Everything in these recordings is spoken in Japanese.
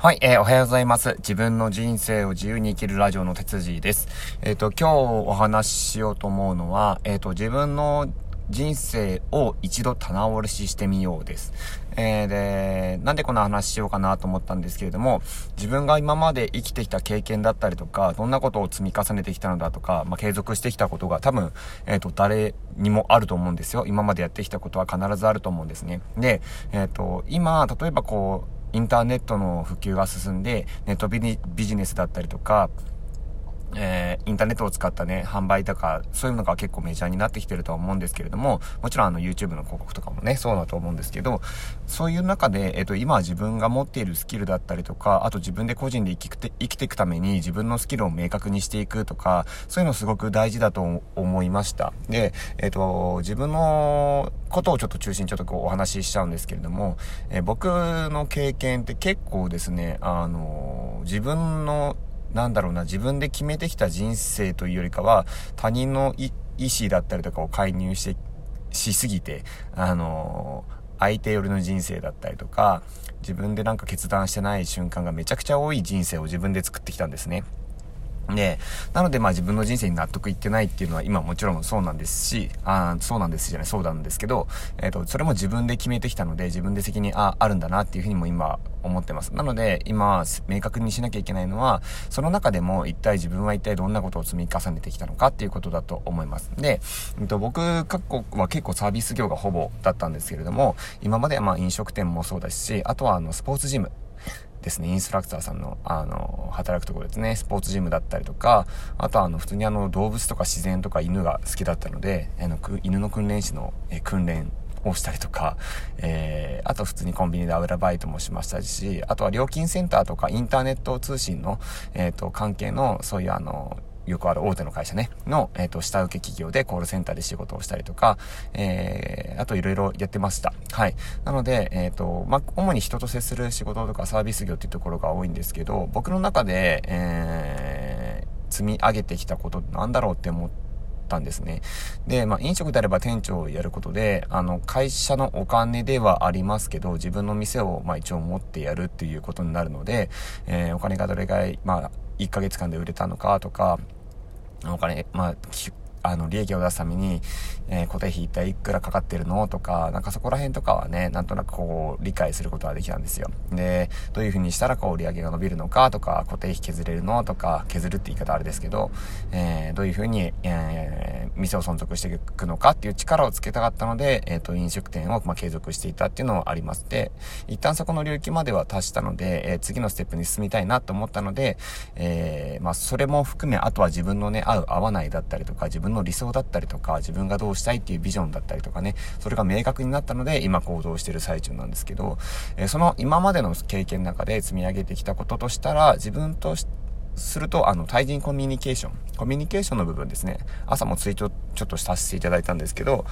はい、えー、おはようございます。自分の人生を自由に生きるラジオの哲司です。えっ、ー、と、今日お話ししようと思うのは、えっ、ー、と、自分の人生を一度棚卸ししてみようです。えー、で、なんでこの話しようかなと思ったんですけれども、自分が今まで生きてきた経験だったりとか、どんなことを積み重ねてきたのだとか、まあ、継続してきたことが多分、えっ、ー、と、誰にもあると思うんですよ。今までやってきたことは必ずあると思うんですね。で、えっ、ー、と、今、例えばこう、インターネットの普及が進んで、ネットビジネスだったりとか、えー、インターネットを使ったね、販売とか、そういうのが結構メジャーになってきてるとは思うんですけれども、もちろんあの YouTube の広告とかもね、そうだと思うんですけど、そういう中で、えっ、と、今自分が持っているスキルだったりとか、あと自分で個人で生きて生きていくために自分のスキルを明確にしていくとか、そういうのすごく大事だと思いました。で、えっ、と、自分のことをちょっと中心にちょっとこうお話ししちゃうんですけれども、え僕の経験って結構ですね、あの、自分のなんだろうな、自分で決めてきた人生というよりかは、他人の意思だったりとかを介入して、しすぎて、あの相手寄りの人生だったりとか、自分でなんか決断してない瞬間がめちゃくちゃ多い人生を自分で作ってきたんですね。で、なのでまあ自分の人生に納得いってないっていうのは今もちろんそうなんですし、あそうなんですじゃない、そうなんですけど、えっ、ー、と、それも自分で決めてきたので自分で責任ああるんだなっていうふうにも今思ってます。なので今明確にしなきゃいけないのは、その中でも一体自分は一体どんなことを積み重ねてきたのかっていうことだと思います。で、えっ、ー、と、僕、各国は結構サービス業がほぼだったんですけれども、今まではまあ飲食店もそうだし、あとはあのスポーツジム、ですね、インストラクターさんの、あの、働くところですね、スポーツジムだったりとか、あとはあの、普通にあの、動物とか自然とか犬が好きだったので、あの、犬の訓練士の、え訓練をしたりとか、えー、あと普通にコンビニで油バイトもしましたし、あとは料金センターとかインターネット通信の、えっ、ー、と、関係の、そういうあの、よくある大手の会社ね、の、えっ、ー、と、下請け企業でコールセンターで仕事をしたりとか、えー、あといろいろやってました。はい。なので、えっ、ー、と、まあ、主に人と接する仕事とかサービス業っていうところが多いんですけど、僕の中で、えー、積み上げてきたことなんだろうって思って、たんですね。で、まあ、飲食であれば店長をやることで、あの、会社のお金ではありますけど、自分の店を、まあ、一応持ってやるっていうことになるので、えー、お金がどれぐらい、まあ、1ヶ月間で売れたのかとか、お金、まあ、あの、利益を出すために、えー、固定費一体いくらかかってるのとか、なんかそこら辺とかはね、なんとなくこう、理解することができたんですよ。で、どういう風にしたらこう、売り上げが伸びるのかとか、固定費削れるのとか、削るって言い方あれですけど、えー、どういう風に、えー、店を存続していくのかっていう力をつけたかったので、えっ、と、飲食店を、まあ、継続していたっていうのはあります。で、一旦そこの領域までは達したので、えー、次のステップに進みたいなと思ったので、えー、まあ、それも含め、あとは自分のね、合う合わないだったりとか、自分の理想だったりとか、自分がどうしたいっていうビジョンだったりとかね、それが明確になったので、今行動してる最中なんですけど、えー、その今までの経験の中で積み上げてきたこととしたら、自分とすると、あの、対人コミュニケーション。コミュニケーションの部分ですね。朝もツイートちょっとさせていただいたんですけど、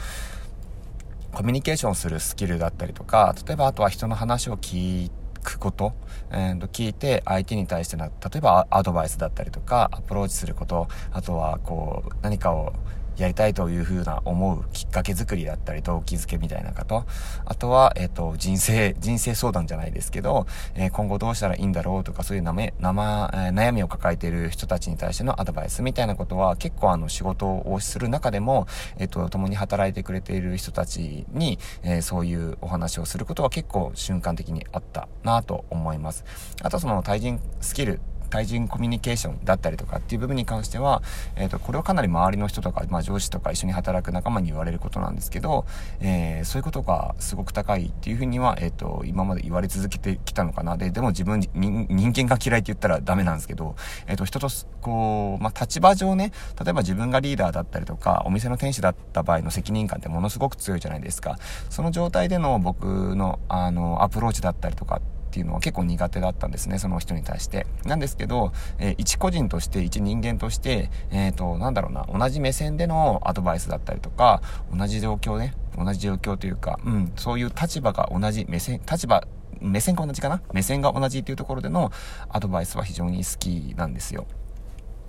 コミュニケーションするスキルだったりとか、例えばあとは人の話を聞、くこと、えー、と聞いて相手に対しての例えばアドバイスだったりとかアプローチすることあとはこう何かをやりたいというふうな思うきっかけ作りだったり動機づけみたいなこと。あとは、えっ、と、人生、人生相談じゃないですけど、えー、今後どうしたらいいんだろうとか、そういう生、生、えー、悩みを抱えている人たちに対してのアドバイスみたいなことは結構あの仕事をする中でも、えっ、と、共に働いてくれている人たちに、えそういうお話をすることは結構瞬間的にあったなと思います。あとその対人スキル対人コミュニケーションだったりとかっていう部分に関しては、え、ー、と、これはかなり周りの人とか、まあ上司とか一緒に働く仲間に言われることなんですけど、えー、そういうことがすごく高いっていうふうには、え、ー、と、今まで言われ続けてきたのかな。で、でも自分、人間が嫌いって言ったらダメなんですけど、えっ、と、人と、こう、まあ立場上ね、例えば自分がリーダーだったりとか、お店の店主だった場合の責任感ってものすごく強いじゃないですか。その状態での僕の、あの、アプローチだったりとかっていうのは結構苦手だったんですね、その人に対して。なんですけど、えー、一個人として、一人間として、えっ、ー、と、なんだろうな、同じ目線でのアドバイスだったりとか、同じ状況ね、同じ状況というか、うん、そういう立場が同じ目線、立場、目線が同じかな？目線が同じっていうところでのアドバイスは非常に好きなんですよ。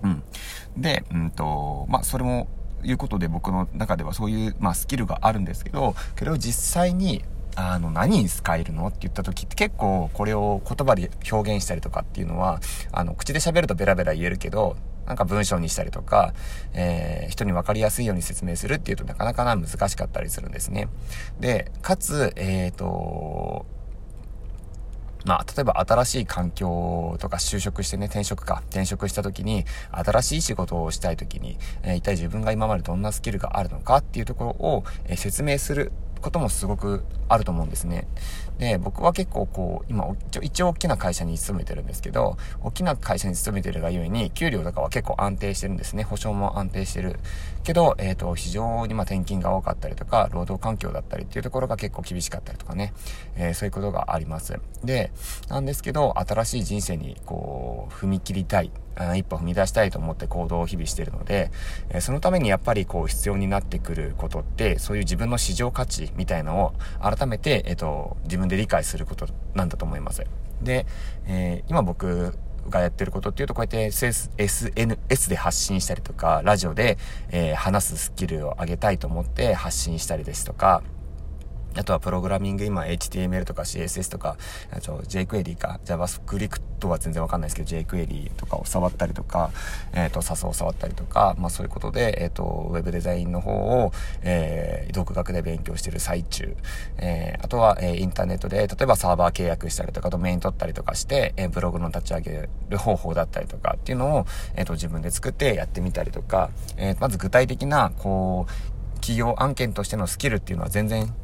うん。で、うんと、まあ、それも、いうことで僕の中ではそういう、まあ、スキルがあるんですけど、けど実際にあの、何に使えるの？って言った時って結構これを言葉で表現したりとかっていうのは、あの、口で喋るとベラベラ言えるけど、なんか文章にしたりとか、えー、人に分かりやすいように説明するっていうとなかなかな難しかったりするんですね。で、かつ、えっ、ー、と、まあ、例えば新しい環境とか就職してね、転職か、転職した時に、新しい仕事をしたい時に、えー、一体自分が今までどんなスキルがあるのかっていうところを、えー、説明することもすごくあると思うんですね。で、僕は結構こう、今、一応大きな会社に勤めてるんですけど、大きな会社に勤めてるがゆえに、給料とかは結構安定してるんですね。保証も安定してる。けど、えっ、ー、と、非常にま転勤が多かったりとか、労働環境だったりっていうところが結構厳しかったりとかね、えー、そういうことがあります。で、なんですけど、新しい人生にこう、踏み切りたい。一歩踏み出したいと思って行動を日々しているので、えそのためにやっぱりこう必要になってくることって、そういう自分の市場価値みたいのを改めて、えっ、と、自分で理解することなんだと思います。で、えー、今僕がやってることっていうと、こうやって SNS で発信したりとか、ラジオで、えー、話すスキルを上げたいと思って発信したりですとか、あとはプログラミング、今 HTML とか CSS とか、jQuery か JavaScript は全然わかんないですけど jQuery とかを触ったりとか、えっ、ー、と SAS を触ったりとか、まあそういうことで、えっ、ー、と、ウェブデザインの方を、えー、独学で勉強してる最中、えー、あとは、えー、インターネットで、例えばサーバー契約したりとか、ドメイン取ったりとかして、えー、ブログの立ち上げる方法だったりとかっていうのを、えっ、ー、と、自分で作ってやってみたりとか、えー、まず具体的な、こう、企業案件としてのスキルっていうのは全然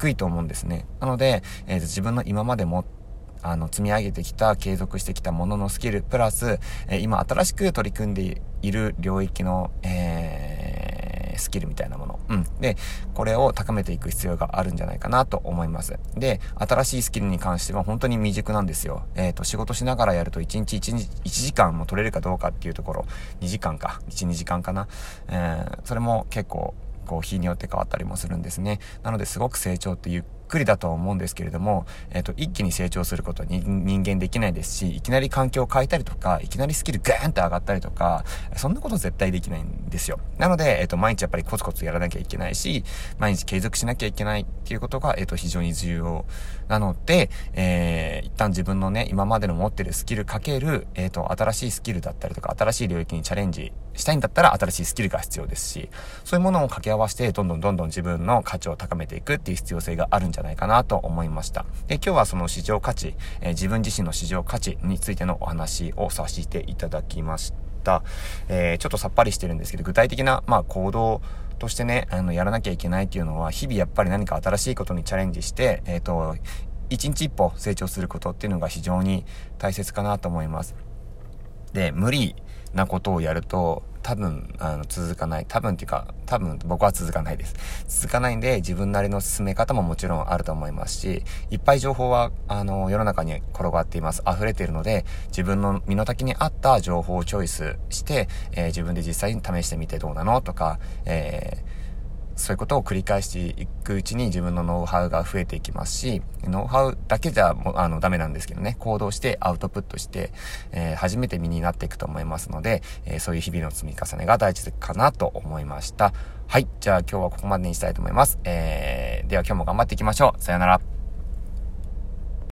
低いと思うんですね。なので、えー、自分の今までもあの、積み上げてきた、継続してきたもののスキル、プラス、えー、今新しく取り組んでいる領域の、えー、スキルみたいなもの。うん。で、これを高めていく必要があるんじゃないかなと思います。で、新しいスキルに関しては本当に未熟なんですよ。えっ、ー、と、仕事しながらやると1日 1, 日1時間も取れるかどうかっていうところ、2時間か、1、2時間かな。えー、それも結構、こう日によって変わったりもするんですね。なのですごく成長ってゆっくりだと思うんですけれども、えっ、と、一気に成長することは人間できないですし、いきなり環境を変えたりとか、いきなりスキルガーンと上がったりとか、そんなこと絶対できないんですよ。なので、えっ、と、毎日やっぱりコツコツやらなきゃいけないし、毎日継続しなきゃいけないっていうことが、えっ、と、非常に重要なので、えー、一旦自分のね、今までの持ってるスキルかける、えっ、と、新しいスキルだったりとか、新しい領域にチャレンジしたいんだったら、新しいスキルが必要ですし、そういうものを掛け合わせて、どんどんどんどん自分の価値を高めていくっていう必要性があるんじゃないかなと思います。思いました。で、今日はその市場価値、えー、自分自身の市場価値についてのお話をさせていただきました。えー、ちょっとさっぱりしてるんですけど、具体的な、まあ、行動としてね、あの、やらなきゃいけないっていうのは、日々やっぱり何か新しいことにチャレンジして、えっ、と、一日一歩成長することっていうのが非常に大切かなと思います。で、無理なことをやると、多分、あの、続かない。多分っていうか、多分僕は続かないです。続かないんで、自分なりの進め方ももちろんあると思いますし、いっぱい情報は、あの、世の中に転がっています。溢れているので、自分の身の丈に合った情報をチョイスして、えー、自分で実際に試してみてどうなのとか、えーそういうことを繰り返していくうちに自分のノウハウが増えていきますし、ノウハウだけじゃもうあのダメなんですけどね、行動してアウトプットして、えー、初めて身になっていくと思いますので、えー、そういう日々の積み重ねが大事かなと思いました。はい。じゃあ今日はここまでにしたいと思います。えー、では今日も頑張っていきましょう。さよなら。